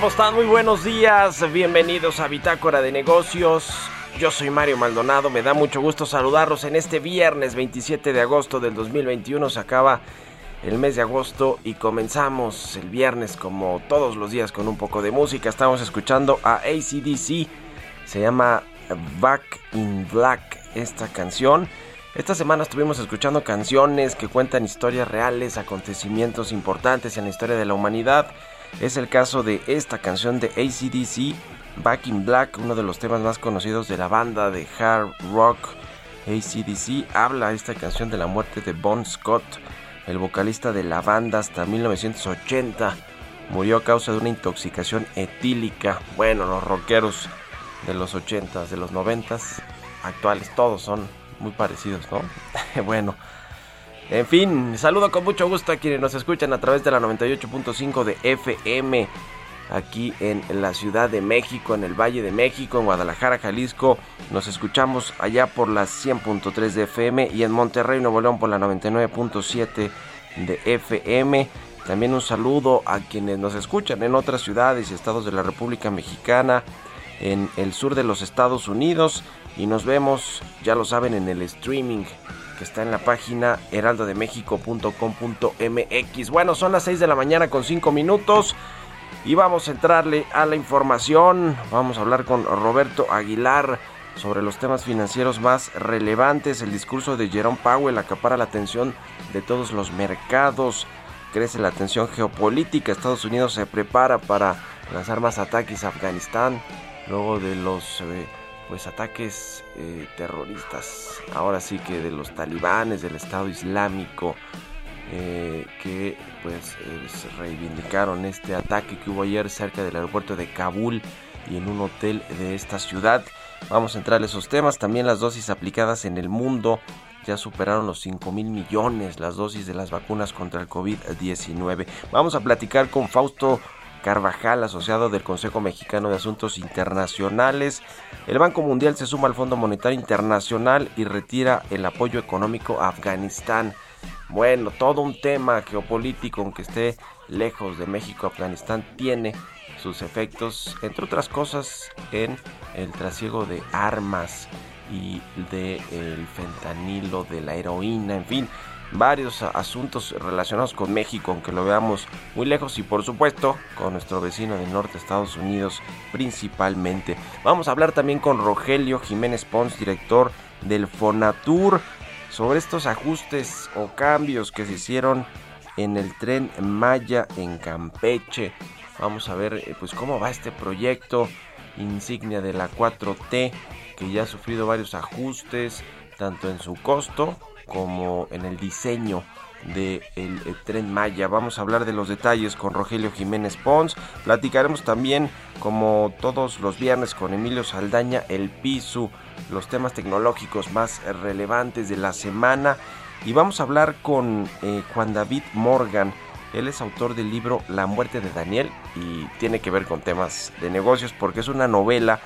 ¿Cómo están? Muy buenos días. Bienvenidos a Bitácora de Negocios. Yo soy Mario Maldonado. Me da mucho gusto saludarlos en este viernes 27 de agosto del 2021. Se acaba el mes de agosto y comenzamos el viernes como todos los días con un poco de música. Estamos escuchando a ACDC. Se llama Back in Black esta canción. Esta semana estuvimos escuchando canciones que cuentan historias reales, acontecimientos importantes en la historia de la humanidad. Es el caso de esta canción de ACDC, Back in Black, uno de los temas más conocidos de la banda de hard rock ACDC. Habla esta canción de la muerte de Bon Scott, el vocalista de la banda hasta 1980. Murió a causa de una intoxicación etílica. Bueno, los rockeros de los 80s, de los 90s, actuales, todos son muy parecidos, ¿no? bueno. En fin, saludo con mucho gusto a quienes nos escuchan a través de la 98.5 de FM aquí en la Ciudad de México, en el Valle de México, en Guadalajara, Jalisco. Nos escuchamos allá por las 100.3 de FM y en Monterrey, Nuevo León por la 99.7 de FM. También un saludo a quienes nos escuchan en otras ciudades y estados de la República Mexicana, en el sur de los Estados Unidos y nos vemos, ya lo saben, en el streaming que está en la página heraldodemexico.com.mx. Bueno, son las 6 de la mañana con 5 minutos y vamos a entrarle a la información. Vamos a hablar con Roberto Aguilar sobre los temas financieros más relevantes. El discurso de Jerome Powell acapara la atención de todos los mercados. Crece la tensión geopolítica. Estados Unidos se prepara para lanzar más ataques a Afganistán luego de los... Eh, pues ataques eh, terroristas, ahora sí que de los talibanes, del Estado Islámico, eh, que pues eh, reivindicaron este ataque que hubo ayer cerca del aeropuerto de Kabul y en un hotel de esta ciudad. Vamos a entrar a esos temas, también las dosis aplicadas en el mundo ya superaron los 5 mil millones las dosis de las vacunas contra el COVID-19. Vamos a platicar con Fausto Carvajal, asociado del Consejo Mexicano de Asuntos Internacionales. El Banco Mundial se suma al Fondo Monetario Internacional y retira el apoyo económico a Afganistán. Bueno, todo un tema geopolítico, aunque esté lejos de México, Afganistán tiene sus efectos, entre otras cosas, en el trasiego de armas y del fentanilo, de la heroína, en fin. Varios asuntos relacionados con México, aunque lo veamos muy lejos y por supuesto con nuestro vecino del norte, Estados Unidos principalmente. Vamos a hablar también con Rogelio Jiménez Pons, director del Fonatur, sobre estos ajustes o cambios que se hicieron en el tren Maya en Campeche. Vamos a ver eh, pues cómo va este proyecto insignia de la 4T que ya ha sufrido varios ajustes tanto en su costo como en el diseño del de tren Maya. Vamos a hablar de los detalles con Rogelio Jiménez Pons. Platicaremos también, como todos los viernes, con Emilio Saldaña, el piso, los temas tecnológicos más relevantes de la semana. Y vamos a hablar con eh, Juan David Morgan. Él es autor del libro La muerte de Daniel y tiene que ver con temas de negocios porque es una novela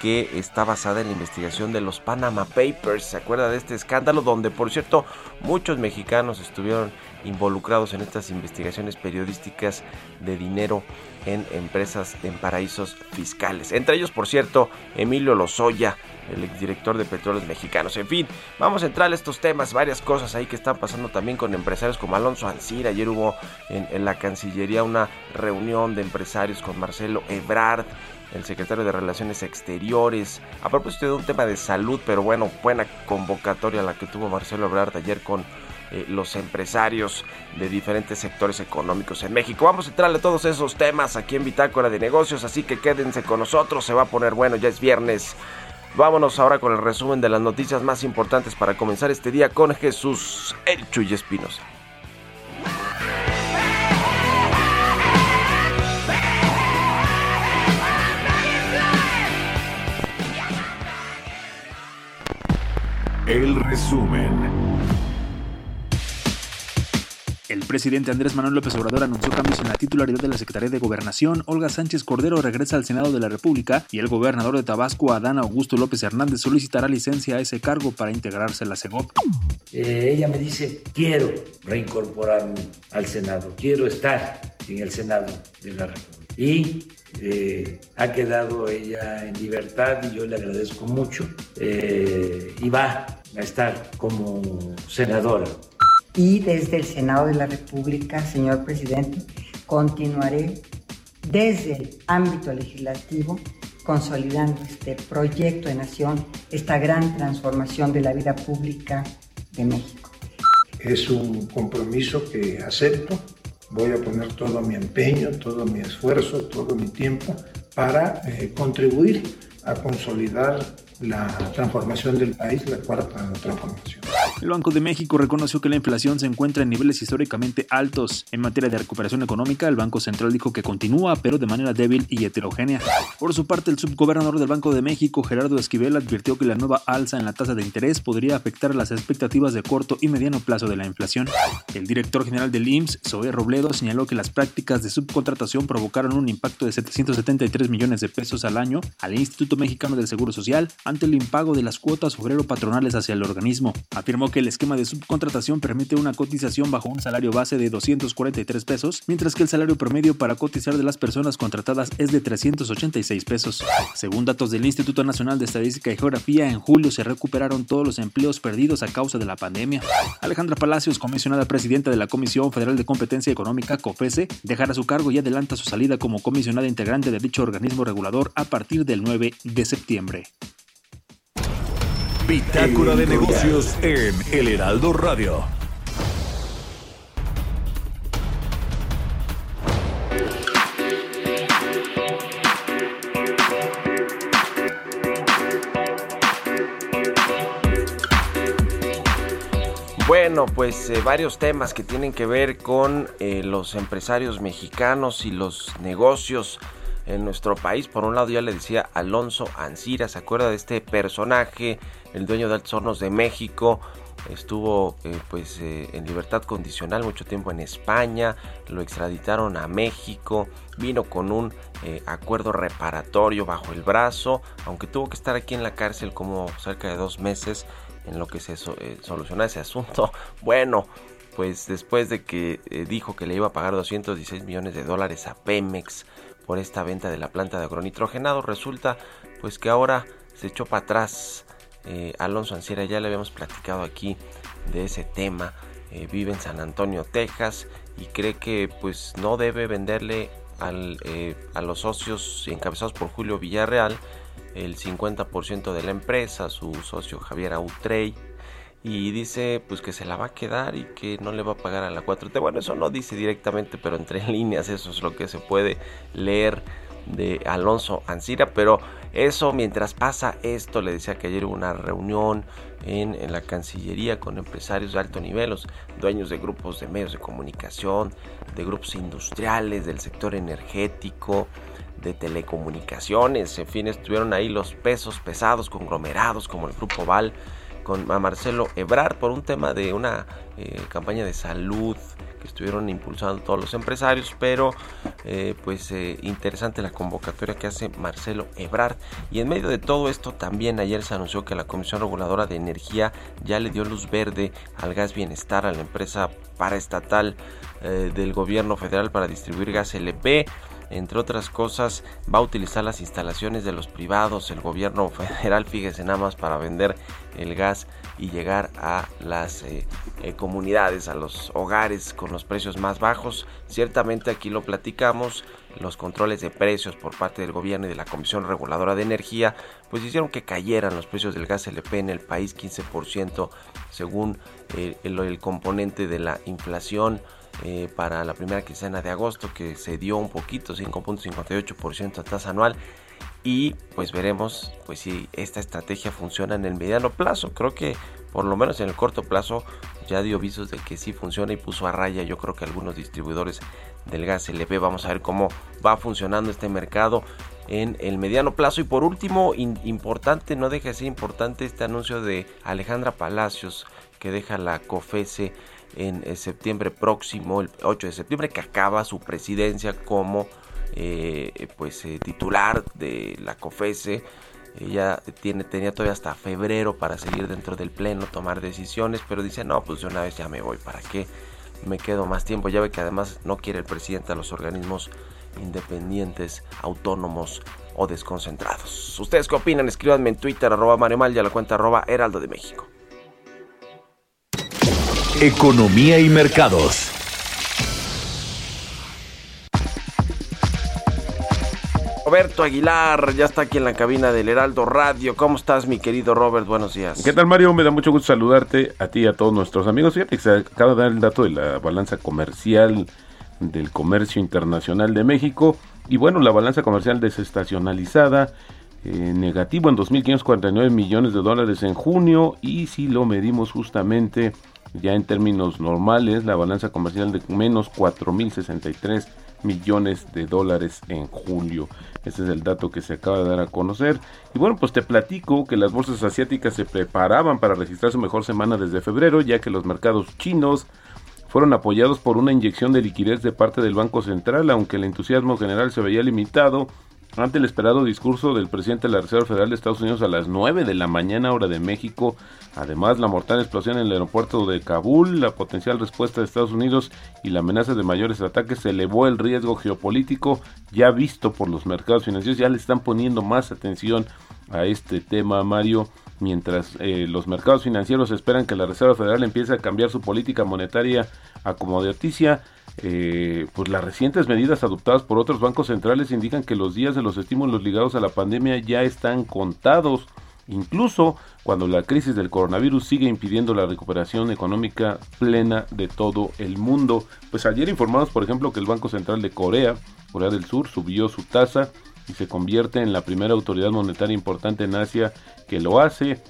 que está basada en la investigación de los Panama Papers. ¿Se acuerda de este escándalo? Donde, por cierto, muchos mexicanos estuvieron involucrados en estas investigaciones periodísticas de dinero en empresas en paraísos fiscales. Entre ellos, por cierto, Emilio Lozoya, el exdirector de Petróleos Mexicanos. En fin, vamos a entrar a estos temas, varias cosas ahí que están pasando también con empresarios como Alonso Ancir. Ayer hubo en, en la Cancillería una reunión de empresarios con Marcelo Ebrard el secretario de Relaciones Exteriores, a propósito de un tema de salud, pero bueno, buena convocatoria la que tuvo Marcelo Ebrard ayer con eh, los empresarios de diferentes sectores económicos en México. Vamos a entrarle a todos esos temas aquí en Bitácora de Negocios, así que quédense con nosotros, se va a poner bueno, ya es viernes. Vámonos ahora con el resumen de las noticias más importantes para comenzar este día con Jesús El y Espinosa. El resumen. El presidente Andrés Manuel López Obrador anunció cambios en la titularidad de la Secretaría de Gobernación. Olga Sánchez Cordero regresa al Senado de la República y el gobernador de Tabasco, Adán Augusto López Hernández, solicitará licencia a ese cargo para integrarse a la CEGOP. Eh, ella me dice, quiero reincorporarme al Senado, quiero estar en el Senado de la República. Y eh, ha quedado ella en libertad y yo le agradezco mucho eh, y va a estar como senadora. Y desde el Senado de la República, señor presidente, continuaré desde el ámbito legislativo consolidando este proyecto de nación, esta gran transformación de la vida pública de México. Es un compromiso que acepto voy a poner todo mi empeño, todo mi esfuerzo, todo mi tiempo para eh, contribuir a consolidar la transformación del país, la cuarta transformación. El Banco de México reconoció que la inflación se encuentra en niveles históricamente altos. En materia de recuperación económica, el Banco Central dijo que continúa, pero de manera débil y heterogénea. Por su parte, el subgobernador del Banco de México, Gerardo Esquivel, advirtió que la nueva alza en la tasa de interés podría afectar las expectativas de corto y mediano plazo de la inflación. El director general del IMSS, Zoe Robledo, señaló que las prácticas de subcontratación provocaron un impacto de 773 millones de pesos al año al Instituto Mexicano del Seguro Social ante el impago de las cuotas obrero patronales hacia el organismo. Afirmó que el esquema de subcontratación permite una cotización bajo un salario base de 243 pesos, mientras que el salario promedio para cotizar de las personas contratadas es de 386 pesos. Según datos del Instituto Nacional de Estadística y Geografía, en julio se recuperaron todos los empleos perdidos a causa de la pandemia. Alejandra Palacios, comisionada presidenta de la Comisión Federal de Competencia Económica, COFESE, dejará su cargo y adelanta su salida como comisionada integrante de dicho organismo regulador a partir del 9 de septiembre. Bitácora de negocios en El Heraldo Radio. Bueno, pues eh, varios temas que tienen que ver con eh, los empresarios mexicanos y los negocios en nuestro país. Por un lado ya le decía Alonso Ancira, ¿se acuerda de este personaje, el dueño de Altos Hornos de México? Estuvo eh, pues eh, en libertad condicional mucho tiempo en España, lo extraditaron a México, vino con un eh, acuerdo reparatorio bajo el brazo, aunque tuvo que estar aquí en la cárcel como cerca de dos meses en lo que se solucionó ese asunto. Bueno, pues después de que dijo que le iba a pagar 216 millones de dólares a Pemex, por esta venta de la planta de agronitrogenado. Resulta pues que ahora se echó para atrás eh, Alonso Anciera, ya le habíamos platicado aquí de ese tema eh, vive en San Antonio, Texas y cree que pues no debe venderle al, eh, a los socios encabezados por Julio Villarreal el 50% de la empresa, su socio Javier Autrey y dice pues que se la va a quedar y que no le va a pagar a la 4T. Bueno, eso no dice directamente, pero entre líneas eso es lo que se puede leer de Alonso Ancira, pero eso mientras pasa esto, le decía que ayer hubo una reunión en, la Cancillería con empresarios de alto nivel, dueños de grupos de medios de comunicación, de grupos industriales, del sector energético, de telecomunicaciones, en fin, estuvieron ahí los pesos pesados, conglomerados como el Grupo Val, con Marcelo Ebrard por un tema de una eh, campaña de salud que estuvieron impulsando todos los empresarios, pero eh, pues eh, interesante la convocatoria que hace Marcelo Ebrard. Y en medio de todo esto también ayer se anunció que la Comisión Reguladora de Energía ya le dio luz verde al gas bienestar, a la empresa paraestatal del gobierno federal para distribuir gas LP entre otras cosas, va a utilizar las instalaciones de los privados, el gobierno federal, fíjese nada más, para vender el gas y llegar a las eh, eh, comunidades, a los hogares con los precios más bajos. Ciertamente aquí lo platicamos, los controles de precios por parte del gobierno y de la Comisión Reguladora de Energía, pues hicieron que cayeran los precios del gas LP en el país 15% según eh, el componente de la inflación eh, para la primera quincena de agosto que se dio un poquito, 5.58% a tasa anual. Y pues veremos pues si esta estrategia funciona en el mediano plazo. Creo que por lo menos en el corto plazo ya dio visos de que sí funciona y puso a raya yo creo que algunos distribuidores del gas LP. Vamos a ver cómo va funcionando este mercado en el mediano plazo. Y por último, importante, no deja de ser importante este anuncio de Alejandra Palacios que deja la COFESE en eh, septiembre próximo, el 8 de septiembre, que acaba su presidencia como eh, pues eh, titular de la COFESE. Ella tiene, tenía todavía hasta febrero para seguir dentro del pleno, tomar decisiones, pero dice, no, pues de una vez ya me voy, ¿para qué me quedo más tiempo? Ya ve que además no quiere el presidente a los organismos independientes, autónomos o desconcentrados. ¿Ustedes qué opinan? Escríbanme en Twitter, arroba Mario Mal y la cuenta arroba Heraldo de México. Economía y mercados. Roberto Aguilar ya está aquí en la cabina del Heraldo Radio. ¿Cómo estás, mi querido Robert? Buenos días. ¿Qué tal, Mario? Me da mucho gusto saludarte a ti y a todos nuestros amigos. Fíjate que se acaba de dar el dato de la balanza comercial del comercio internacional de México. Y bueno, la balanza comercial desestacionalizada, eh, negativo en 2.549 millones de dólares en junio. Y si lo medimos justamente ya en términos normales, la balanza comercial de menos 4.063 millones de dólares en julio. Ese es el dato que se acaba de dar a conocer. Y bueno, pues te platico que las bolsas asiáticas se preparaban para registrar su mejor semana desde febrero, ya que los mercados chinos fueron apoyados por una inyección de liquidez de parte del Banco Central, aunque el entusiasmo general se veía limitado ante el esperado discurso del presidente de la Reserva Federal de Estados Unidos a las 9 de la mañana hora de México. Además, la mortal explosión en el aeropuerto de Kabul, la potencial respuesta de Estados Unidos y la amenaza de mayores ataques elevó el riesgo geopolítico ya visto por los mercados financieros. Ya le están poniendo más atención a este tema, Mario, mientras eh, los mercados financieros esperan que la Reserva Federal empiece a cambiar su política monetaria acomodaticia eh, pues las recientes medidas adoptadas por otros bancos centrales indican que los días de los estímulos ligados a la pandemia ya están contados, incluso cuando la crisis del coronavirus sigue impidiendo la recuperación económica plena de todo el mundo. Pues ayer informamos, por ejemplo, que el Banco Central de Corea, Corea del Sur, subió su tasa y se convierte en la primera autoridad monetaria importante en Asia que lo hace.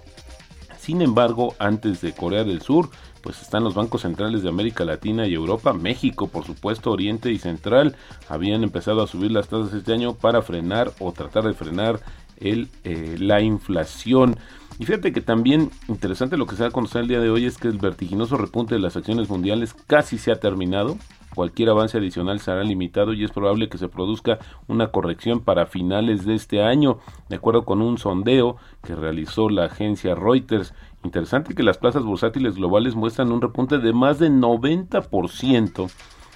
Sin embargo, antes de Corea del Sur, pues están los bancos centrales de América Latina y Europa, México, por supuesto, Oriente y Central, habían empezado a subir las tasas este año para frenar o tratar de frenar el, eh, la inflación. Y fíjate que también interesante lo que se da a conocer el día de hoy es que el vertiginoso repunte de las acciones mundiales casi se ha terminado. Cualquier avance adicional será limitado y es probable que se produzca una corrección para finales de este año, de acuerdo con un sondeo que realizó la agencia Reuters. Interesante que las plazas bursátiles globales muestran un repunte de más de 90%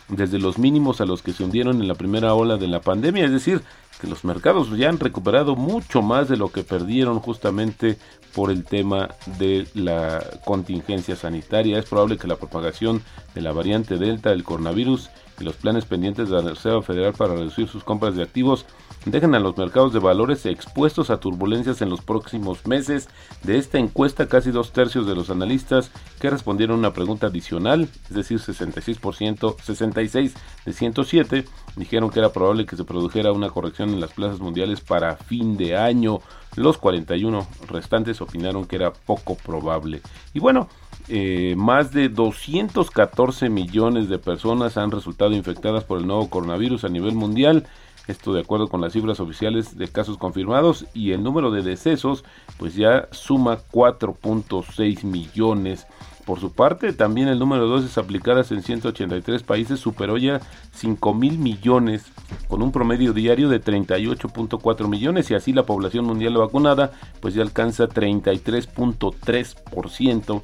desde los mínimos a los que se hundieron en la primera ola de la pandemia, es decir, que los mercados ya han recuperado mucho más de lo que perdieron justamente por el tema de la contingencia sanitaria. Es probable que la propagación de la variante Delta del coronavirus y los planes pendientes de la Reserva Federal para reducir sus compras de activos dejen a los mercados de valores expuestos a turbulencias en los próximos meses. De esta encuesta, casi dos tercios de los analistas que respondieron una pregunta adicional, es decir, 66%, 66 de 107, dijeron que era probable que se produjera una corrección en las plazas mundiales para fin de año. Los 41 restantes opinaron que era poco probable. Y bueno, eh, más de 214 millones de personas han resultado infectadas por el nuevo coronavirus a nivel mundial. Esto de acuerdo con las cifras oficiales de casos confirmados y el número de decesos pues ya suma 4.6 millones. Por su parte, también el número de dosis aplicadas en 183 países superó ya 5 mil millones, con un promedio diario de 38.4 millones y así la población mundial vacunada pues ya alcanza 33.3%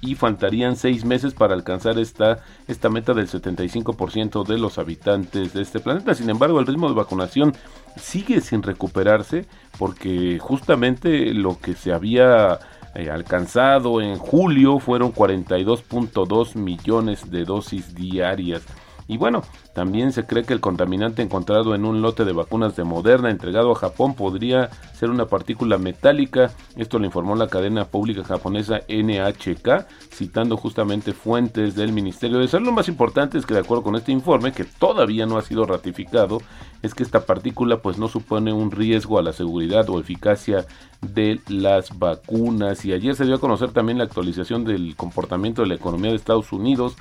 y faltarían seis meses para alcanzar esta, esta meta del 75% de los habitantes de este planeta. Sin embargo, el ritmo de vacunación sigue sin recuperarse porque justamente lo que se había eh, alcanzado en julio fueron 42.2 millones de dosis diarias. Y bueno, también se cree que el contaminante encontrado en un lote de vacunas de Moderna entregado a Japón podría ser una partícula metálica. Esto lo informó la cadena pública japonesa NHK, citando justamente fuentes del Ministerio de Salud. Lo más importante es que de acuerdo con este informe, que todavía no ha sido ratificado, es que esta partícula pues no supone un riesgo a la seguridad o eficacia de las vacunas. Y ayer se dio a conocer también la actualización del comportamiento de la economía de Estados Unidos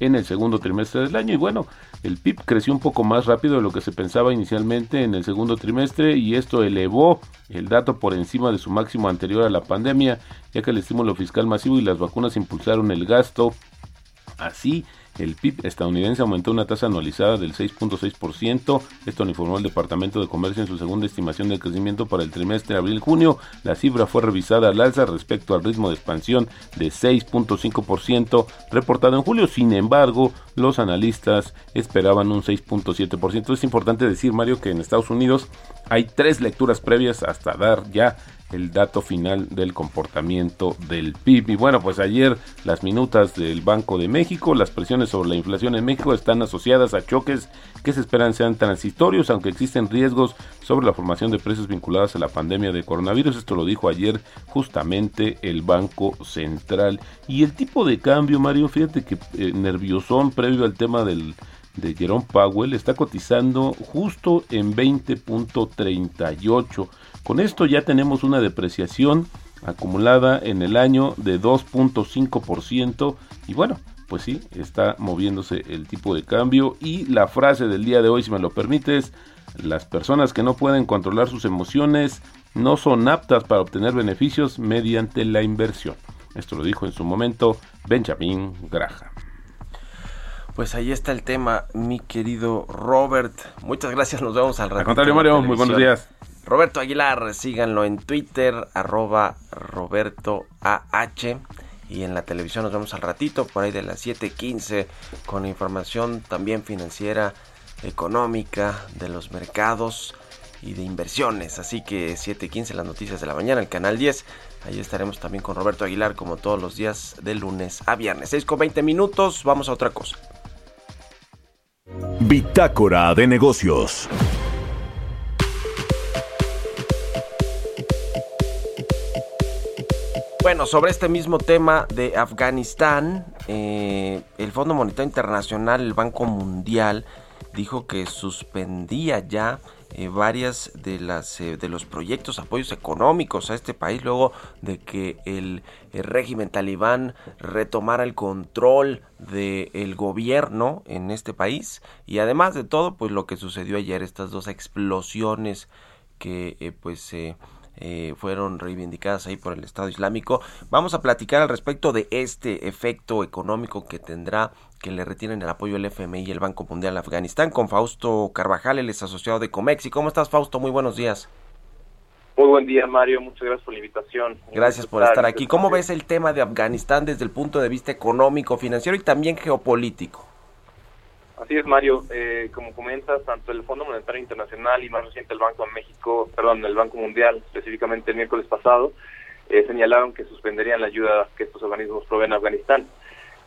en el segundo trimestre del año y bueno, el PIB creció un poco más rápido de lo que se pensaba inicialmente en el segundo trimestre y esto elevó el dato por encima de su máximo anterior a la pandemia, ya que el estímulo fiscal masivo y las vacunas impulsaron el gasto. Así, el PIB estadounidense aumentó una tasa anualizada del 6.6%. Esto lo informó el Departamento de Comercio en su segunda estimación de crecimiento para el trimestre abril-junio. La cifra fue revisada al alza respecto al ritmo de expansión de 6.5% reportado en julio. Sin embargo, los analistas esperaban un 6.7%. Es importante decir, Mario, que en Estados Unidos hay tres lecturas previas hasta dar ya el dato final del comportamiento del PIB. Y bueno, pues ayer las minutas del Banco de México, las presiones sobre la inflación en México están asociadas a choques que se esperan sean transitorios, aunque existen riesgos sobre la formación de precios vinculados a la pandemia de coronavirus. Esto lo dijo ayer justamente el Banco Central. Y el tipo de cambio, Mario, fíjate que eh, nerviosón previo al tema del de Jerome Powell está cotizando justo en 20.38 con esto ya tenemos una depreciación acumulada en el año de 2.5% y bueno, pues sí, está moviéndose el tipo de cambio y la frase del día de hoy, si me lo permites, las personas que no pueden controlar sus emociones no son aptas para obtener beneficios mediante la inversión. Esto lo dijo en su momento Benjamin Graham. Pues ahí está el tema, mi querido Robert. Muchas gracias, nos vemos al rato. Al contrario, Mario, muy buenos días. Roberto Aguilar, síganlo en Twitter, arroba Roberto AH. Y en la televisión nos vemos al ratito, por ahí de las 7:15, con información también financiera, económica, de los mercados y de inversiones. Así que 7:15 las noticias de la mañana, el canal 10. Ahí estaremos también con Roberto Aguilar, como todos los días, de lunes a viernes. 6 con 20 minutos, vamos a otra cosa. Bitácora de negocios. Bueno, sobre este mismo tema de Afganistán, eh, el Fondo Monetario Internacional, el Banco Mundial, dijo que suspendía ya eh, varias de las eh, de los proyectos apoyos económicos a este país luego de que el, régimen talibán retomara el control del gobierno en este país. Y además de todo pues lo que sucedió ayer estas dos explosiones que pues se eh, fueron reivindicadas ahí por el Estado Islámico. Vamos a platicar al respecto de este efecto económico que tendrá que le retienen el apoyo del FMI y el Banco Mundial a Afganistán con Fausto Carvajal, el es asociado de Comex. ¿Y cómo estás, Fausto? Muy buenos días. Muy buen día, Mario. Muchas gracias por la invitación. Gracias por estar aquí. ¿Cómo ves el tema de Afganistán desde el punto de vista económico, financiero y también geopolítico? Así es Mario. Eh, como comentas, tanto el Fondo Monetario Internacional y más reciente el Banco de México, perdón, el Banco Mundial, específicamente el miércoles pasado, eh, señalaron que suspenderían la ayuda que estos organismos proveen a Afganistán.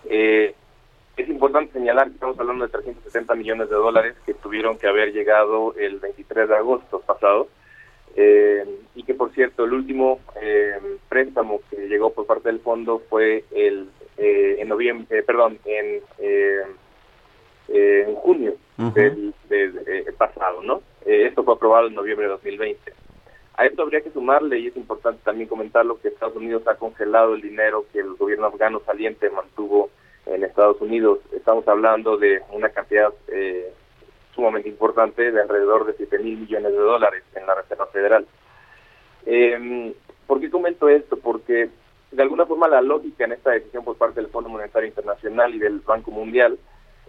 Eh, es importante señalar que estamos hablando de 370 millones de dólares que tuvieron que haber llegado el 23 de agosto pasado eh, y que por cierto el último préstamo que llegó por parte del fondo fue el en noviembre, perdón, en en junio del, pasado, ¿no? esto fue aprobado en noviembre de 2020. A esto habría que sumarle, y es importante también comentarlo, que Estados Unidos ha congelado el dinero que el gobierno afgano saliente mantuvo en Estados Unidos. Estamos hablando de una cantidad eh, sumamente importante de alrededor de 7 mil millones de dólares en la Reserva Federal. Eh, ¿Por qué comento esto? Porque de alguna forma la lógica en esta decisión por parte del Fondo Monetario Internacional y del Banco Mundial,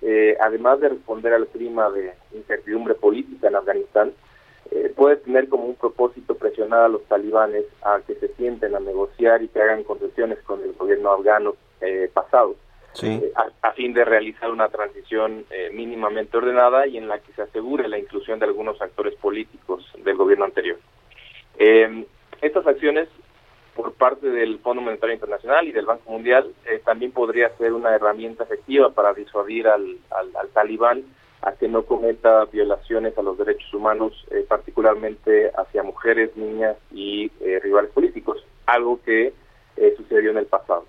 eh, además de responder al clima de incertidumbre política en Afganistán, eh, puede tener como un propósito presionar a los talibanes a que se sienten a negociar y que hagan concesiones con el gobierno afgano eh, pasado, eh, a, fin de realizar una transición eh, mínimamente ordenada y en la que se asegure la inclusión de algunos actores políticos del gobierno anterior. estas acciones por parte del Fondo Monetario Internacional y del Banco Mundial también podría ser una herramienta efectiva para disuadir al, al, al talibán a que no cometa violaciones a los derechos humanos, eh, particularmente hacia mujeres, niñas y eh, rivales políticos, algo que eh, sucedió en el pasado.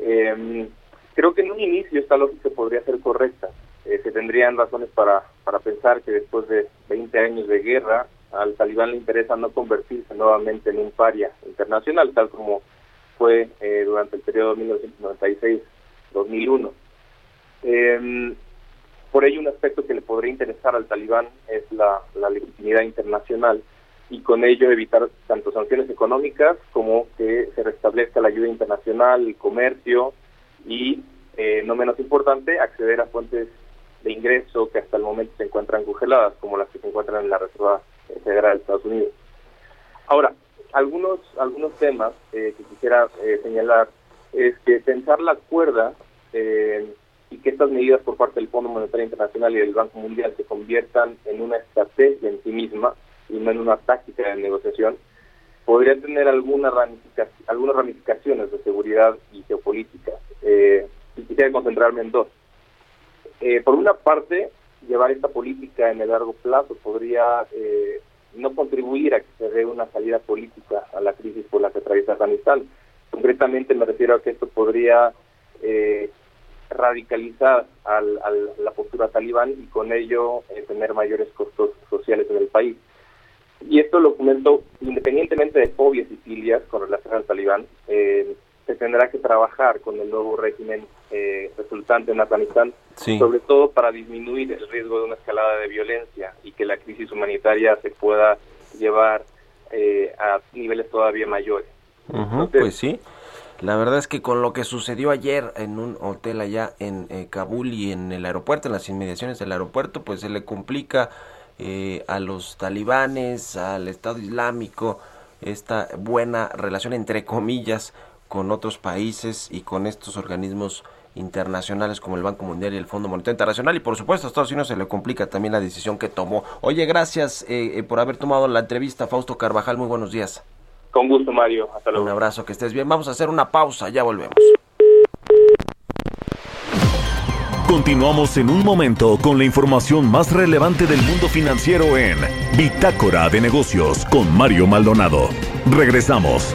Em, creo que en un inicio esta lógica podría ser correcta. se tendrían razones para, para pensar que después de 20 años de guerra, al talibán le interesa no convertirse nuevamente en un paria internacional, tal como fue durante el periodo 1996-2001. Por ello, un aspecto que le podría interesar al talibán es la, legitimidad internacional y con ello evitar tanto sanciones económicas como que se restablezca la ayuda internacional, el comercio y, eh, no menos importante, acceder a fuentes de ingreso que hasta el momento se encuentran congeladas, como las que se encuentran en la Reserva Federal de Estados Unidos. Ahora, algunos, algunos temas eh, que quisiera eh, señalar es que pensar la cuerda eh, y que estas medidas por parte del Fondo Monetario Internacional y del Banco Mundial se conviertan en una estrategia en sí misma y no en una táctica de negociación, podría tener alguna algunas ramificaciones de seguridad y geopolítica. Eh, y quisiera concentrarme en dos. Eh, por una parte, llevar esta política en el largo plazo podría eh, no contribuir a que se dé una salida política a la crisis por la que atraviesa Afganistán. Concretamente me refiero a que esto podría eh, radicalizar al, la postura talibán y con ello eh, tener mayores costos sociales en el país. Y esto lo comento independientemente de fobias y filias con relación al talibán, eh, se tendrá que trabajar con el nuevo régimen eh, resultante en Afganistán, sobre todo para disminuir el riesgo de una escalada de violencia y que la crisis humanitaria se pueda llevar a niveles todavía mayores. pues sí. La verdad es que con lo que sucedió ayer en un hotel allá en eh, Kabul y en el aeropuerto, en las inmediaciones del aeropuerto, pues se le complica eh, a los talibanes, al Estado Islámico, esta buena relación entre comillas con otros países y con estos organismos internacionales como el Banco Mundial y el Fondo Monetario Internacional y por supuesto a Estados Unidos se le complica también la decisión que tomó. Oye, gracias eh, por haber tomado la entrevista, Fausto Carvajal, muy buenos días. Con gusto, Mario. Hasta luego. Un abrazo, que estés bien. Vamos a hacer una pausa, ya volvemos. Continuamos en un momento con la información más relevante del mundo financiero en Bitácora de Negocios con Mario Maldonado. Regresamos.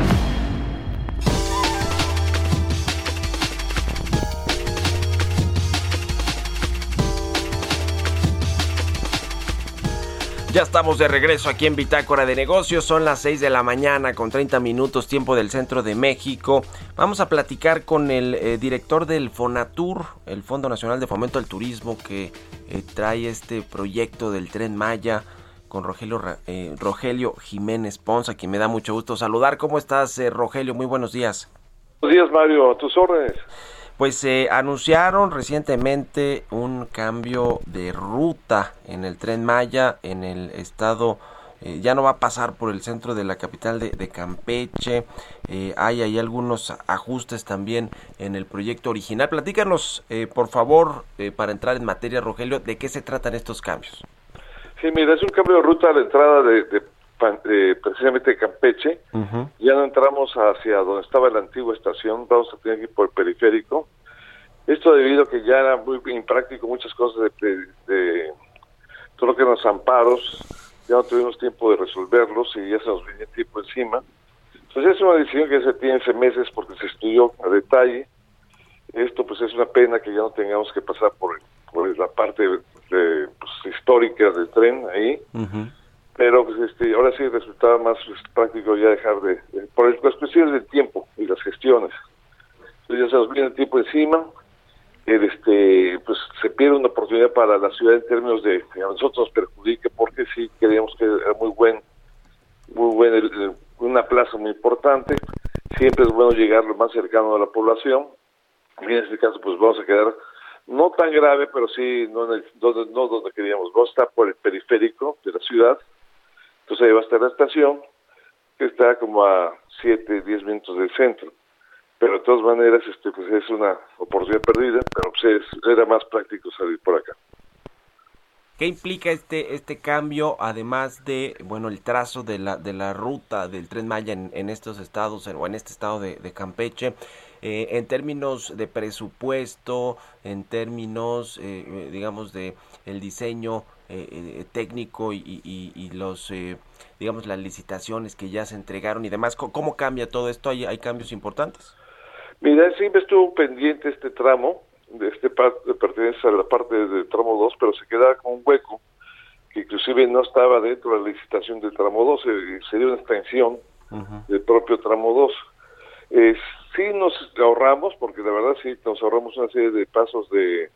Ya estamos de regreso aquí en Bitácora de Negocios. Son las 6 de la mañana con 30 minutos tiempo del centro de México. Vamos a platicar con el eh, director del Fonatur, el Fondo Nacional de Fomento al Turismo, que eh, trae este proyecto del tren Maya con Rogelio, eh, Rogelio Jiménez Ponza, quien me da mucho gusto saludar. ¿Cómo estás, Rogelio? Muy buenos días. Buenos días, Mario. A tus órdenes pues se anunciaron recientemente un cambio de ruta en el tren Maya en el estado eh, ya no va a pasar por el centro de la capital de, Campeche. Eh, hay ahí algunos ajustes también en el proyecto original. Platícanos, eh, por favor, para entrar en materia, Rogelio, de qué se tratan estos cambios. Sí, mira, es un cambio de ruta a la entrada de, precisamente Campeche. Ya no entramos hacia donde estaba la antigua estación, vamos a tener que ir por el periférico. Esto debido a que ya era muy impráctico muchas cosas de, de todo lo que eran los amparos, ya no tuvimos tiempo de resolverlos y ya se nos viene tiempo encima. Entonces es una decisión que se tiene hace meses porque se estudió a detalle. Esto pues es una pena que ya no tengamos que pasar por, por la parte de, pues, histórica del tren ahí. Pero pues este ahora sí resultaba más pues, práctico ya dejar de, por el, las cuestiones del tiempo y las gestiones. Entonces ya se nos viene el tiempo encima este pues se pierde una oportunidad para la ciudad en términos de que a nosotros nos perjudique porque sí creíamos que era muy buen muy buen una plaza muy importante. Siempre es bueno llegar lo más cercano a la población. Y en este caso pues vamos a quedar no tan grave pero sí no en el, donde no donde queríamos. Vamos a estar por el periférico de la ciudad entonces ahí va a estar la estación que está como a 7, 10 minutos del centro. Pero de todas maneras este pues es una oportunidad perdida pero pues era más práctico salir por acá. ¿Qué implica este este cambio además de bueno el trazo de la de la ruta del tren Maya en, estos estados o en este estado de, Campeche eh, en términos de presupuesto en términos eh, digamos de el diseño eh, técnico y, y los digamos las licitaciones que ya se entregaron y demás cómo cambia todo esto hay, hay cambios importantes Mira, siempre estuvo pendiente este tramo, de este pertenece a la parte del tramo 2, pero se quedaba con un hueco que inclusive no estaba dentro de la licitación del tramo 2, sería una extensión del propio tramo 2. Eh, sí nos ahorramos, porque de verdad sí nos ahorramos una serie de pasos de,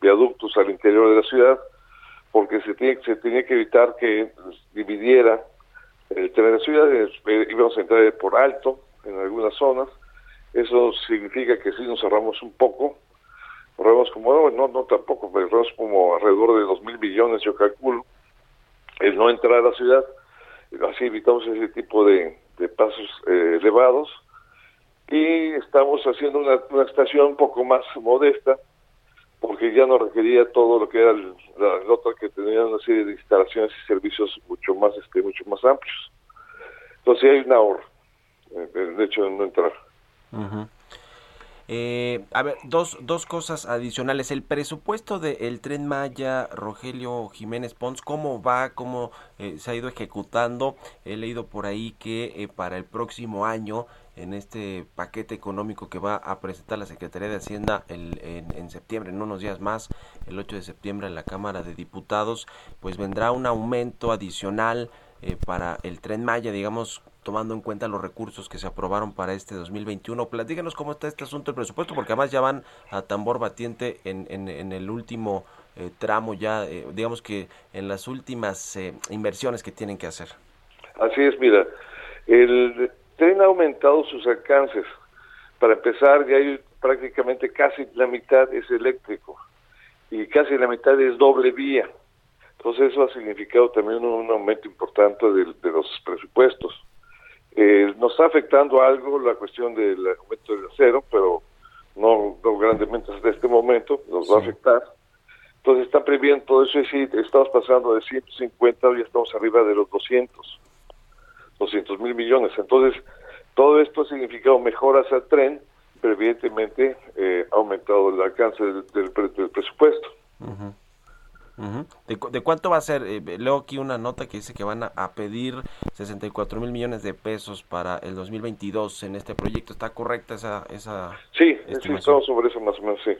viaductos al interior de la ciudad, porque se, tiene, se tenía que evitar que dividiera el tren de ciudad, eh, íbamos a entrar por alto en algunas zonas, eso significa que sí nos ahorramos un poco, ahorramos como, no, no tampoco, pero ahorramos como alrededor de dos mil millones, yo calculo, el no entrar a la ciudad, así evitamos ese tipo de, pasos eh, elevados. Y estamos haciendo una, estación un poco más modesta porque ya no requería todo lo que era la, otra que tenía una serie de instalaciones y servicios mucho más este mucho más amplios entonces hay un ahorro eh, el hecho de no entrar eh, a ver, dos, dos cosas adicionales. El presupuesto del tren Maya, Rogelio Jiménez Pons, ¿cómo va? ¿Cómo eh, se ha ido ejecutando? He leído por ahí que eh, para el próximo año, en este paquete económico que va a presentar la Secretaría de Hacienda el, en, en, septiembre, en unos días más, el 8 de septiembre en la Cámara de Diputados, pues vendrá un aumento adicional para el tren Maya, digamos, tomando en cuenta los recursos que se aprobaron para este 2021. Platícanos cómo está este asunto del presupuesto, porque además ya van a tambor batiente en, en, el último eh, tramo, ya eh, digamos que en las últimas eh, inversiones que tienen que hacer. Así es, mira, el tren ha aumentado sus alcances. Para empezar, ya hay prácticamente casi la mitad es eléctrico y casi la mitad es doble vía. Entonces eso ha significado también un, aumento importante de, de los presupuestos. Eh, nos está afectando algo la cuestión del aumento del acero, pero no, no grandemente hasta este momento, nos va a afectar. Entonces están previendo todo eso y sí, estamos pasando de 150, y estamos arriba de los 200, 200 mil millones. Entonces, todo esto ha significado mejoras al tren, pero evidentemente eh, ha aumentado el alcance del, presupuesto. ¿De, cuánto va a ser? Eh, leo aquí una nota que dice que van a, pedir 64 mil millones de pesos para el 2022 en este proyecto. ¿Está correcta esa, esa Sí, sí estamos sobre eso más o menos, sí.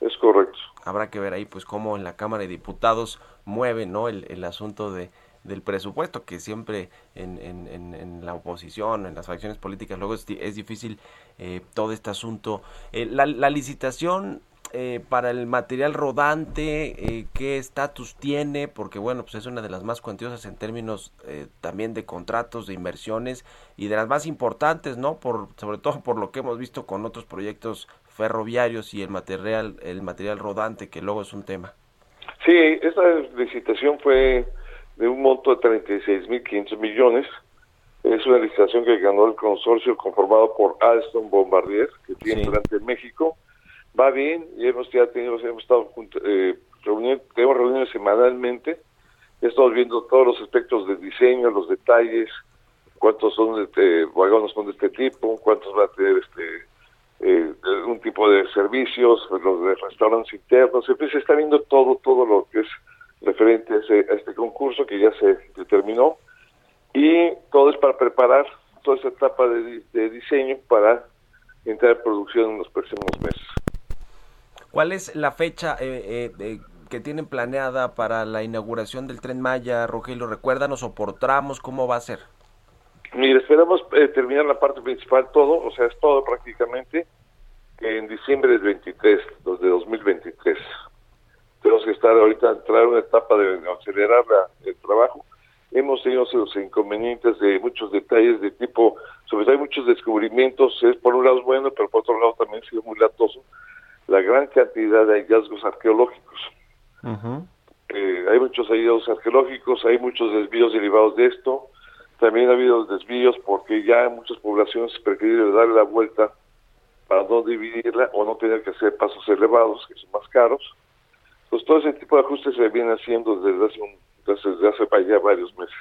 Es correcto. Habrá que ver ahí pues cómo en la Cámara de Diputados mueve ¿no? el, el asunto de, del presupuesto, que siempre en, en, la oposición, en las facciones políticas, luego es, es difícil eh, todo este asunto. Eh, la, licitación eh, para el material rodante, eh, qué estatus tiene, porque bueno, pues es una de las más cuantiosas en términos eh, también de contratos, de inversiones y de las más importantes, ¿no? Por, sobre todo por lo que hemos visto con otros proyectos ferroviarios y el material, el material rodante, que luego es un tema. Sí, esta licitación fue de un monto de 36.500 millones. Es una licitación que ganó el consorcio conformado por Alstom Bombardier, que tiene delante México. Va bien y hemos ya tenido, hemos estado eh, reuniones, tenemos reuniones semanalmente. Estamos viendo todos los aspectos de diseño, los detalles, cuántos son de, vagones son de este tipo, cuántos va a tener este eh, un tipo de servicios, los de restaurantes internos, en fin, se está viendo todo, todo lo que es referente a, este concurso que ya se determinó y todo es para preparar toda esa etapa de, diseño para entrar en producción en los próximos meses. ¿Cuál es la fecha eh, eh, que tienen planeada para la inauguración del Tren Maya, Rogelio? Recuérdanos o por tramos, ¿cómo va a ser? Mire, esperamos eh, terminar la parte principal todo, o sea, es todo prácticamente en diciembre del 23, de 2023 tenemos que estar ahorita, entrar en una etapa de acelerar el trabajo. Hemos tenido los inconvenientes de muchos detalles de tipo, sobre todo hay muchos descubrimientos, es por un lado bueno, pero por otro lado también ha sido muy latoso, la gran cantidad de hallazgos arqueológicos. Eh, hay muchos hallazgos arqueológicos, hay muchos desvíos derivados de esto, también ha habido desvíos porque ya muchas poblaciones prefirieron darle la vuelta para no dividirla o no tener que hacer pasos elevados, que son más caros pues todo ese tipo de ajustes se viene haciendo desde hace, un, desde hace ya varios meses.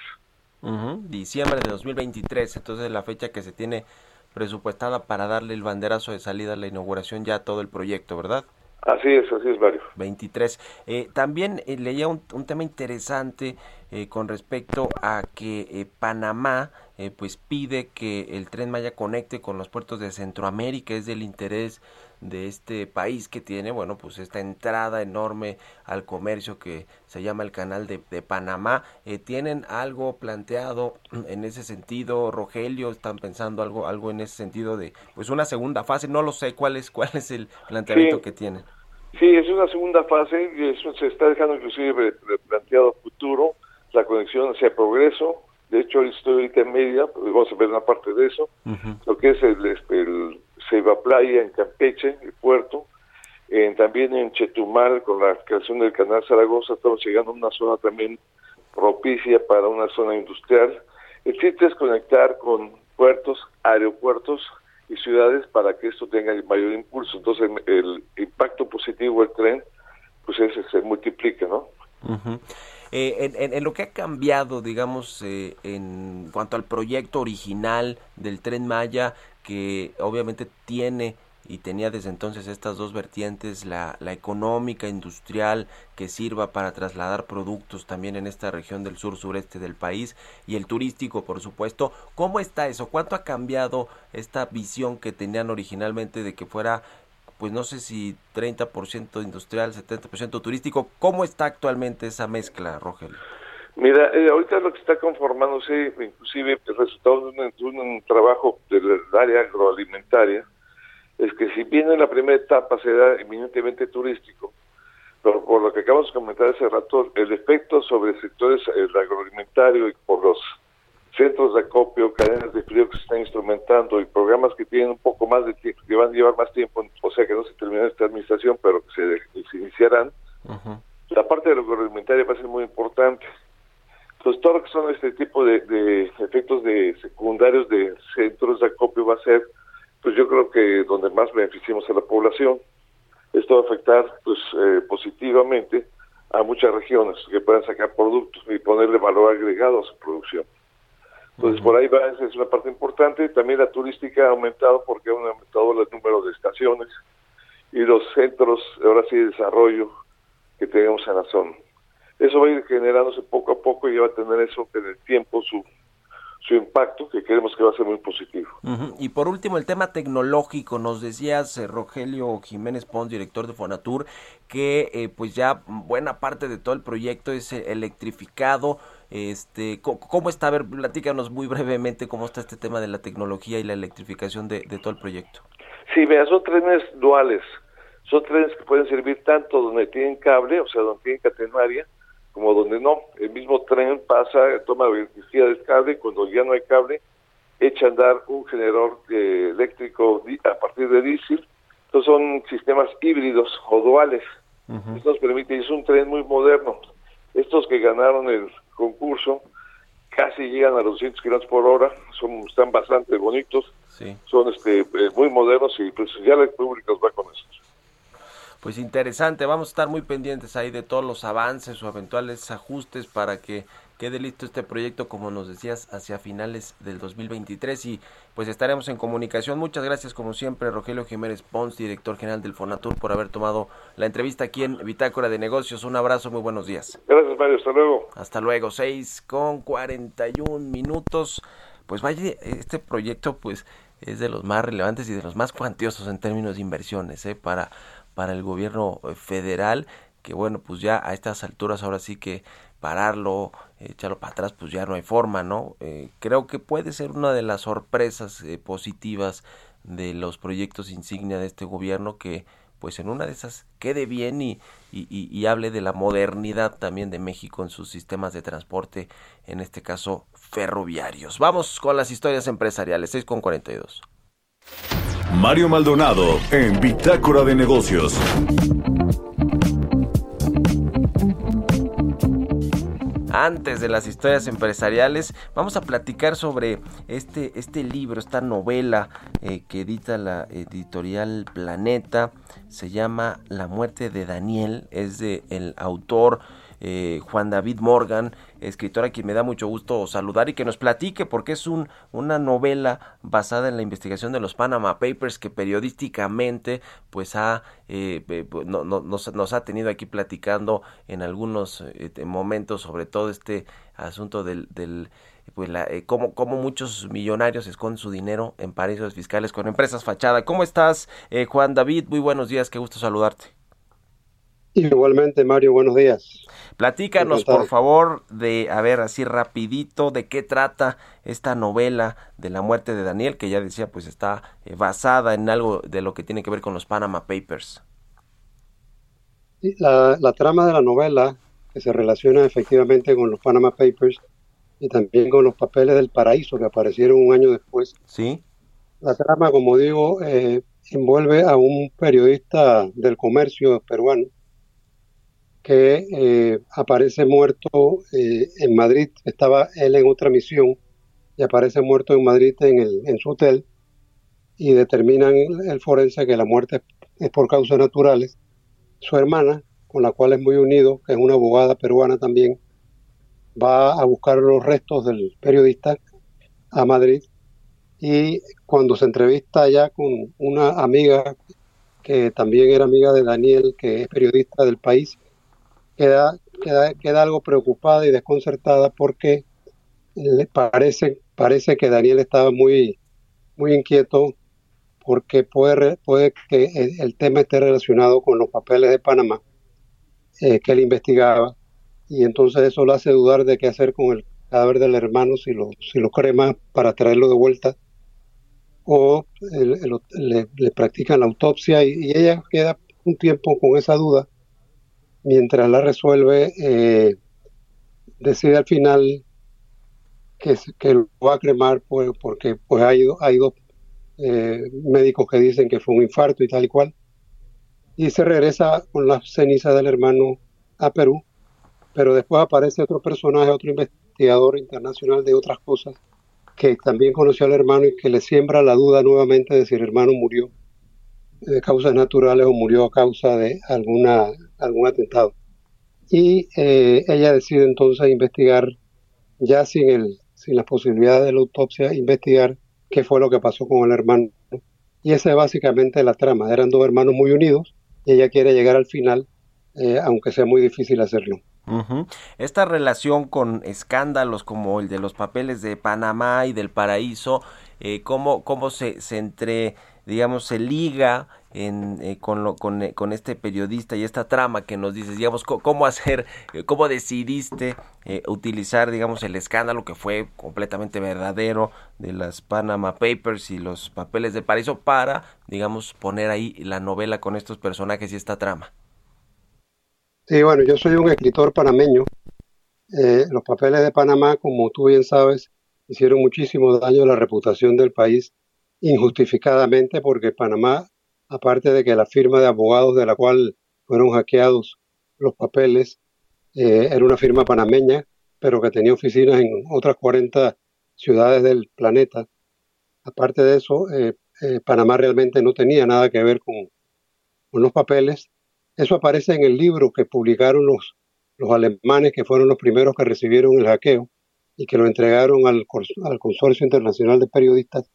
Diciembre de 2023, entonces la fecha que se tiene presupuestada para darle el banderazo de salida a la inauguración ya a todo el proyecto, ¿verdad? Así es, así es, Mario. 23. Eh, también eh, leía un, un, tema interesante eh, con respecto a que Panamá pues pide que el tren Maya conecte con los puertos de Centroamérica, es del interés de este país que tiene, bueno, pues esta entrada enorme al comercio que se llama el canal de, Panamá. Eh, ¿Tienen algo planteado en ese sentido, Rogelio? ¿Están pensando algo, algo en ese sentido de, pues una segunda fase? No lo sé, ¿cuál es, cuál es el planteamiento que tienen? Sí, es una segunda fase, y eso se está dejando inclusive planteado futuro, la conexión hacia progreso, de hecho estoy ahorita en media, pues, vamos a ver una parte de eso, lo que es el, el Ceiba Playa en Campeche, el puerto, también en Chetumal con la creación del canal Zaragoza estamos llegando a una zona también propicia para una zona industrial. El chiste es conectar con puertos, aeropuertos y ciudades para que esto tenga mayor impulso. Entonces el, impacto positivo del tren pues ese se multiplica, ¿no? Eh, en, lo que ha cambiado, digamos, eh, en cuanto al proyecto original del tren Maya, que obviamente tiene y tenía desde entonces estas dos vertientes, la, la, económica, industrial, que sirva para trasladar productos también en esta región del sur sureste del país, y el turístico, por supuesto. ¿Cómo está eso? ¿Cuánto ha cambiado esta visión que tenían originalmente de que fuera, pues no sé si 30% industrial, 70% turístico? ¿Cómo está actualmente esa mezcla, Rogelio? Mira, eh, ahorita lo que está conformándose, inclusive el resultado de un, trabajo del área agroalimentaria, es que si bien en la primera etapa será eminentemente turístico, pero por lo que acabamos de comentar hace rato, el efecto sobre sectores el agroalimentario y por los centros de acopio, cadenas de frío que se están instrumentando y programas que tienen un poco más de tiempo, que van a llevar más tiempo, o sea que no se termina esta administración, pero que se, iniciarán, la parte de lo agroalimentaria va a ser muy importante pues todo lo que son este tipo de, efectos de secundarios de centros de acopio va a ser, pues yo creo que donde más beneficiamos a la población. Esto va a afectar pues eh, positivamente a muchas regiones que puedan sacar productos y ponerle valor agregado a su producción. Entonces, por ahí va, es una parte importante. También la turística ha aumentado porque han aumentado el número de estaciones y los centros, ahora sí, de desarrollo que tenemos en la zona eso va a ir generándose poco a poco y va a tener eso en el tiempo su, su impacto, que creemos que va a ser muy positivo. Y por último, el tema tecnológico, nos decías, eh, Rogelio Jiménez Pons, director de Fonatur, que eh, pues ya buena parte de todo el proyecto es eh, electrificado. Este, ¿Cómo está? A ver, platícanos muy brevemente cómo está este tema de la tecnología y la electrificación de, todo el proyecto. Sí, vea, son trenes duales, son trenes que pueden servir tanto donde tienen cable, o sea, donde tienen catenaria, como donde no. El mismo tren pasa, toma energía del cable, y cuando ya no hay cable, echa a andar un generador eléctrico a partir de diésel. Entonces son sistemas híbridos o duales. Esto nos permite, es un tren muy moderno. Estos que ganaron el concurso casi llegan a los 200 kilómetros por hora, son, están bastante bonitos, son este, eh, muy modernos y pues ya el público va con eso. Pues interesante, vamos a estar muy pendientes ahí de todos los avances o eventuales ajustes para que quede listo este proyecto, como nos decías, hacia finales del 2023 y pues estaremos en comunicación. Muchas gracias como siempre Rogelio Jiménez Pons, director general del Fonatur, por haber tomado la entrevista aquí en Bitácora de Negocios. Un abrazo, muy buenos días. Gracias Mario, hasta luego. Hasta luego, 6 con 41 minutos. Pues vaya, este proyecto pues es de los más relevantes y de los más cuantiosos en términos de inversiones ¿eh? para, para el gobierno federal que bueno pues ya a estas alturas ahora sí que pararlo, echarlo para atrás, pues ya no hay forma, ¿no? Eh, creo que puede ser una de las sorpresas eh, positivas de los proyectos insignia de este gobierno que pues en una de esas quede bien y, y, hable de la modernidad también de México en sus sistemas de transporte, en este caso ferroviarios. Vamos con las historias empresariales, 6 con 42. Mario Maldonado en Bitácora de Negocios. Antes de las historias empresariales, vamos a platicar sobre este, este libro, esta novela eh, que edita la editorial Planeta. Se llama La muerte de Daniel, es de el autor eh, Juan David Morgan, escritor a quien me da mucho gusto saludar y que nos platique porque es un, una novela basada en la investigación de los Panama Papers que periodísticamente pues ha eh, pues, nos, ha tenido aquí platicando en algunos eh, momentos sobre todo este asunto del, del pues la, cómo, cómo, muchos millonarios esconden su dinero en paraísos fiscales con empresas fachada. ¿Cómo estás, Juan David? Muy buenos días, qué gusto saludarte. Igualmente, Mario, buenos días. Platícanos, por favor, de, a ver, así rapidito, de qué trata esta novela de la muerte de Daniel, que ya decía, pues está eh, basada en algo de lo que tiene que ver con los Panama Papers. La, la trama de la novela, que se relaciona efectivamente con los Panama Papers y también con los papeles del paraíso que aparecieron un año después. Sí. La trama, como digo, eh, envuelve a un periodista del comercio peruano que eh, aparece muerto eh, en Madrid. Estaba él en otra misión y aparece muerto en Madrid en, el, en su hotel y determinan el forense que la muerte es por causas naturales. Su hermana, con la cual es muy unido, que es una abogada peruana también, va a buscar los restos del periodista a Madrid y cuando se entrevista allá con una amiga que también era amiga de Daniel, que es periodista del país, queda, queda, queda algo preocupada y desconcertada porque le parece, parece que Daniel estaba muy, muy inquieto porque puede, puede que el, tema esté relacionado con los papeles de Panamá eh, que él investigaba. Y entonces eso lo hace dudar de qué hacer con el cadáver del hermano si lo, si lo crema para traerlo de vuelta. O le, le, practican la autopsia y, ella queda un tiempo con esa duda mientras la resuelve, eh, decide al final que, lo va a cremar pues, porque pues hay, dos eh, médicos que dicen que fue un infarto y tal y cual. Y se regresa con las cenizas del hermano a Perú, pero después aparece otro personaje, otro investigador internacional de otras cosas, que también conoció al hermano y que le siembra la duda nuevamente de si el hermano murió de causas naturales o murió a causa de alguna, algún atentado. Y eh, ella decide entonces investigar, ya sin, el, sin las posibilidades de la autopsia, investigar qué fue lo que pasó con el hermano. Y esa es básicamente la trama. Eran dos hermanos muy unidos y ella quiere llegar al final, eh, aunque sea muy difícil hacerlo. Esta relación con escándalos como el de los papeles de Panamá y del paraíso, eh, ¿cómo, cómo se, se entre digamos, se liga en, eh, con, lo, eh, con, este periodista y esta trama que nos dices, digamos, cómo hacer, eh, cómo decidiste utilizar, digamos, el escándalo que fue completamente verdadero de las Panama Papers y los papeles de paraíso para, digamos, poner ahí la novela con estos personajes y esta trama. Sí, bueno, yo soy un escritor panameño. los papeles de Panamá, como tú bien sabes, hicieron muchísimo daño a la reputación del país injustificadamente porque Panamá, aparte de que la firma de abogados de la cual fueron hackeados los papeles, eh, era una firma panameña, pero que tenía oficinas en otras 40 ciudades del planeta. Aparte de eso, eh, eh, Panamá realmente no tenía nada que ver con, los papeles. Eso aparece en el libro que publicaron los, alemanes, que fueron los primeros que recibieron el hackeo y que lo entregaron al Consorcio Internacional de Periodistas.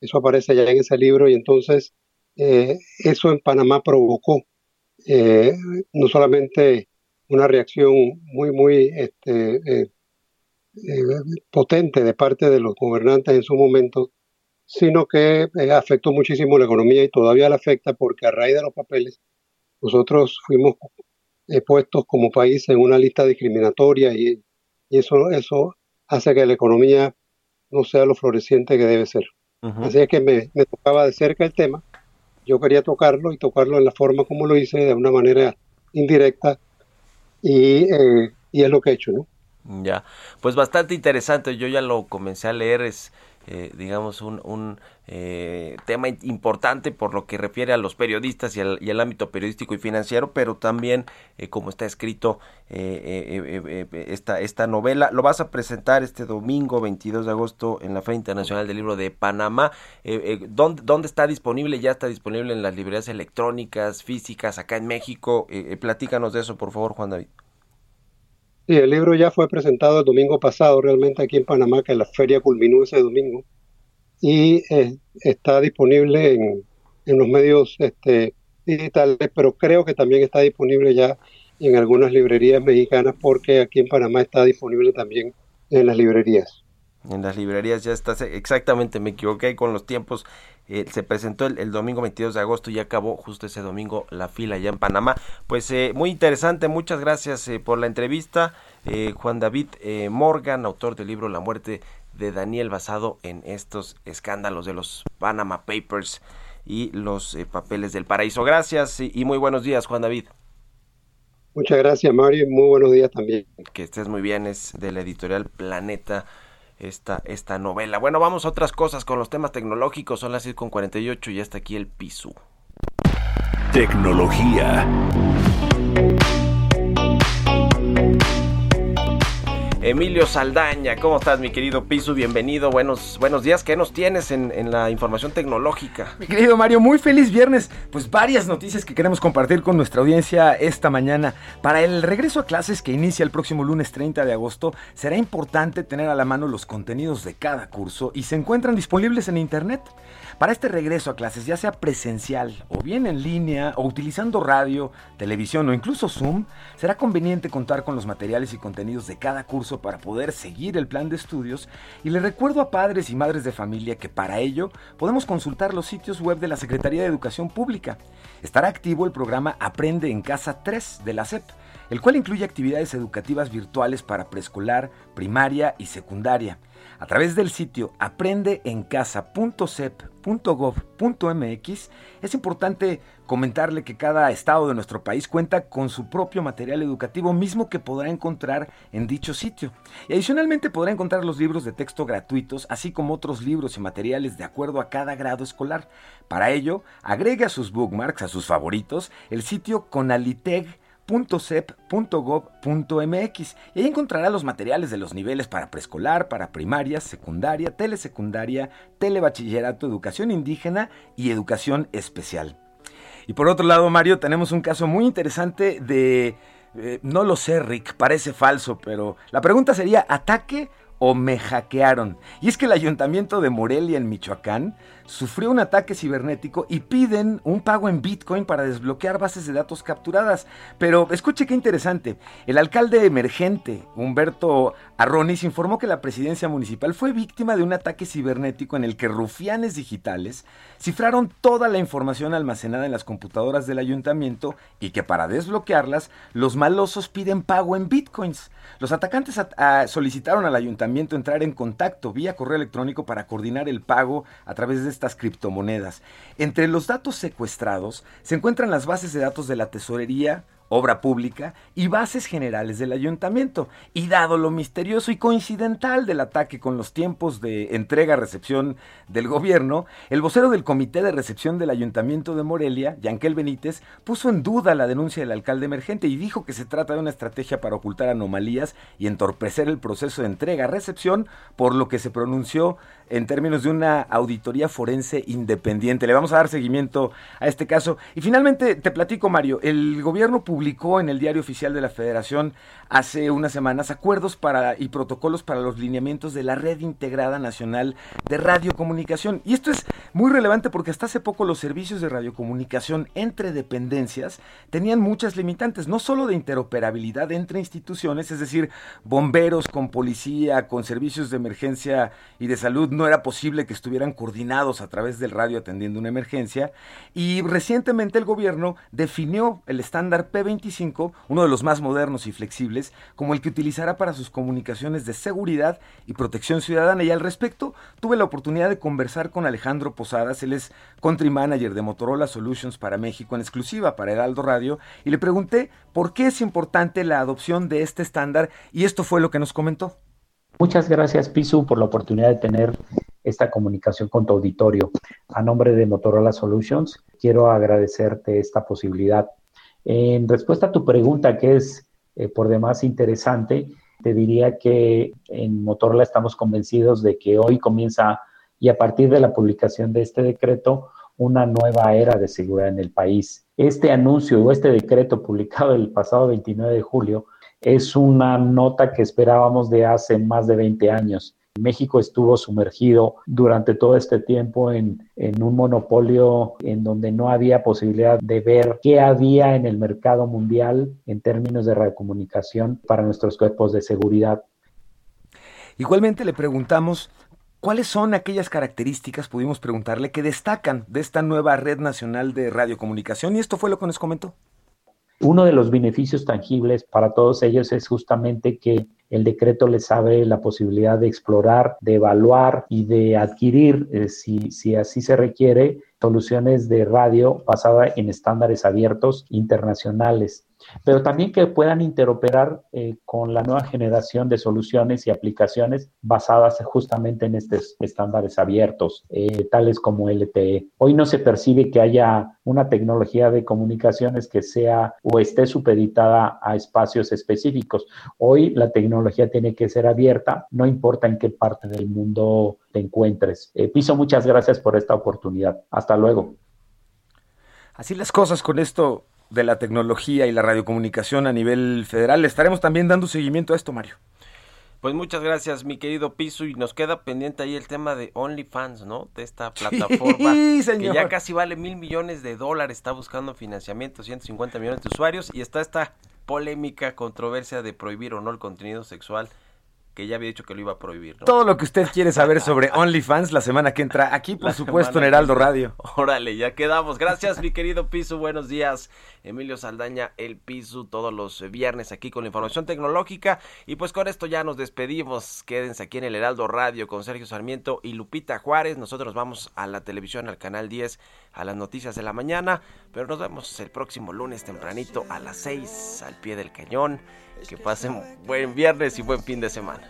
Eso aparece ya en ese libro y entonces eso en Panamá provocó no solamente una reacción muy, muy este, eh, eh, potente de parte de los gobernantes en su momento, sino que eh, afectó muchísimo la economía y todavía la afecta porque a raíz de los papeles nosotros fuimos puestos como país en una lista discriminatoria y, y, eso, eso hace que la economía no sea lo floreciente que debe ser. Así es que me, me tocaba de cerca el tema, yo quería tocarlo y tocarlo en la forma como lo hice, de una manera indirecta, y, eh, y es lo que he hecho, ¿no? Ya, pues bastante interesante, yo ya lo comencé a leer, es eh, digamos un, un eh, tema importante por lo que refiere a los periodistas y al, y al ámbito periodístico y financiero, pero también como está escrito esta, esta novela, lo vas a presentar este domingo 22 de agosto en la Feria Internacional del Libro de Panamá, ¿dónde, ¿dónde está disponible? Ya está disponible en las librerías electrónicas, físicas, acá en México, platícanos de eso por favor Juan David. Sí, el libro ya fue presentado el domingo pasado, realmente aquí en Panamá, que la feria culminó ese domingo, y eh, está disponible en, en, los medios este, digitales, pero creo que también está disponible ya en algunas librerías mexicanas, porque aquí en Panamá está disponible también en las librerías. En las librerías ya está, exactamente, me equivoqué con los tiempos. Eh, se presentó el, domingo 22 de agosto y acabó justo ese domingo la fila allá en Panamá. Pues eh, muy interesante, muchas gracias eh, por la entrevista. Juan David Morgan, autor del libro La muerte de Daniel basado en estos escándalos de los Panama Papers y los papeles del paraíso. Gracias y, y muy buenos días, Juan David. Muchas gracias, Mario, y muy buenos días también. Que estés muy bien, es de la editorial Planeta esta, esta novela. Bueno, vamos a otras cosas con los temas tecnológicos. Son las 6.48 y ya está aquí el piso. Tecnología. Emilio Saldaña, ¿cómo estás mi querido Pisu? Bienvenido, buenos, buenos días. ¿Qué nos tienes en, en, la información tecnológica? Mi querido Mario, muy feliz viernes. Pues varias noticias que queremos compartir con nuestra audiencia esta mañana. Para el regreso a clases que inicia el próximo lunes 30 de agosto, será importante tener a la mano los contenidos de cada curso y se encuentran disponibles en internet. Para este regreso a clases, ya sea presencial o bien en línea o utilizando radio, televisión o incluso Zoom, será conveniente contar con los materiales y contenidos de cada curso para poder seguir el plan de estudios y le recuerdo a padres y madres de familia que para ello podemos consultar los sitios web de la Secretaría de Educación Pública. Estará activo el programa Aprende en Casa 3 de la SEP el cual incluye actividades educativas virtuales para preescolar, primaria y secundaria. A través del sitio aprendeencasa.cep.gov.mx es importante comentarle que cada estado de nuestro país cuenta con su propio material educativo mismo que podrá encontrar en dicho sitio. Y adicionalmente podrá encontrar los libros de texto gratuitos, así como otros libros y materiales de acuerdo a cada grado escolar. Para ello, agregue a sus bookmarks, a sus favoritos, el sitio Conaliteg .cep.gov.mx y ahí encontrará los materiales de los niveles para preescolar, para primaria, secundaria, telesecundaria, telebachillerato, educación indígena y educación especial. Y por otro lado, Mario, tenemos un caso muy interesante de... Eh, no lo sé, Rick, parece falso, pero la pregunta sería, ¿ataque o me hackearon? Y es que el ayuntamiento de Morelia, en Michoacán, sufrió un ataque cibernético y piden un pago en Bitcoin para desbloquear bases de datos capturadas. Pero escuche qué interesante. El alcalde emergente, Humberto Arronis, informó que la presidencia municipal fue víctima de un ataque cibernético en el que rufianes digitales cifraron toda la información almacenada en las computadoras del ayuntamiento y que para desbloquearlas los malosos piden pago en Bitcoins. Los atacantes solicitaron al ayuntamiento entrar en contacto vía correo electrónico para coordinar el pago a través de estas criptomonedas. Entre los datos secuestrados se encuentran las bases de datos de la tesorería, obra pública y bases generales del ayuntamiento. Y dado lo misterioso y coincidental del ataque con los tiempos de entrega-recepción del gobierno, el vocero del Comité de Recepción del Ayuntamiento de Morelia, Yanquel Benítez, puso en duda la denuncia del alcalde emergente y dijo que se trata de una estrategia para ocultar anomalías y entorpecer el proceso de entrega-recepción, por lo que se pronunció en términos de una auditoría forense independiente. Le vamos a dar seguimiento a este caso. Y finalmente te platico, Mario, el gobierno publicó en el Diario Oficial de la Federación hace unas semanas acuerdos para y protocolos para los lineamientos de la Red Integrada Nacional de Radiocomunicación. Y esto es muy relevante porque hasta hace poco los servicios de radiocomunicación entre dependencias tenían muchas limitantes, no solo de interoperabilidad entre instituciones, es decir, bomberos con policía, con servicios de emergencia y de salud, no era posible que estuvieran coordinados a través del radio atendiendo una emergencia. Y recientemente el gobierno definió el estándar P25, uno de los más modernos y flexibles, como el que utilizará para sus comunicaciones de seguridad y protección ciudadana. Y al respecto, tuve la oportunidad de conversar con Alejandro Posadas, él es country manager de Motorola Solutions para México en exclusiva para Heraldo Radio, y le pregunté por qué es importante la adopción de este estándar y esto fue lo que nos comentó. Muchas gracias, Pisu, por la oportunidad de tener esta comunicación con tu auditorio. A nombre de Motorola Solutions, quiero agradecerte esta posibilidad. En respuesta a tu pregunta, que es eh, por demás interesante, te diría que en Motorola estamos convencidos de que hoy comienza, y a partir de la publicación de este decreto, una nueva era de seguridad en el país. Este anuncio o este decreto publicado el pasado 29 de julio es una nota que esperábamos de hace más de 20 años. México estuvo sumergido durante todo este tiempo en, un monopolio en donde no había posibilidad de ver qué había en el mercado mundial en términos de radiocomunicación para nuestros cuerpos de seguridad. Igualmente le preguntamos cuáles son aquellas características, pudimos preguntarle, que destacan de esta nueva red nacional de radiocomunicación y esto fue lo que nos comentó. Uno de los beneficios tangibles para todos ellos es justamente que el decreto les abre la posibilidad de explorar, de evaluar y de adquirir, eh, si, si así se requiere, soluciones de radio basadas en estándares abiertos internacionales pero también que puedan interoperar eh, con la nueva generación de soluciones y aplicaciones basadas justamente en estos estándares abiertos, eh, tales como LTE. Hoy no se percibe que haya una tecnología de comunicaciones que sea o esté supeditada a espacios específicos. Hoy la tecnología tiene que ser abierta, no importa en qué parte del mundo te encuentres. Eh, Piso, muchas gracias por esta oportunidad. Hasta luego. Así las cosas con esto de la tecnología y la radiocomunicación a nivel federal. Le estaremos también dando seguimiento a esto, Mario. Pues muchas gracias, mi querido Piso, y nos queda pendiente ahí el tema de OnlyFans, ¿no? De esta plataforma que ya casi vale mil millones de dólares, está buscando financiamiento, 150 millones de usuarios, y está esta polémica, controversia de prohibir o no el contenido sexual que ya había dicho que lo iba a prohibir. ¿no? Todo lo que usted quiere saber sobre OnlyFans la semana que entra, aquí por supuesto en Heraldo Radio. Órale, ya quedamos. Gracias mi querido Piso, buenos días. Emilio Saldaña, el Piso, todos los viernes aquí con la información tecnológica. Y pues con esto ya nos despedimos. Quédense aquí en el Heraldo Radio con Sergio Sarmiento y Lupita Juárez. Nosotros vamos a la televisión, al canal 10, a las noticias de la mañana. Pero nos vemos el próximo lunes tempranito a las 6 al pie del cañón. Que pasen buen viernes y buen fin de semana.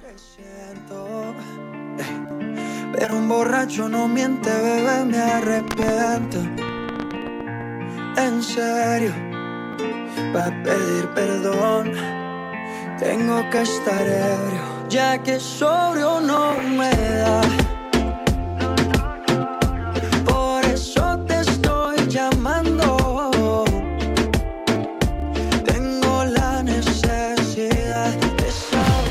Pero un borracho no miente, bebé, me arrepiento. En serio, para pedir perdón, tengo que estar ebrio, ya que sobrio no me da.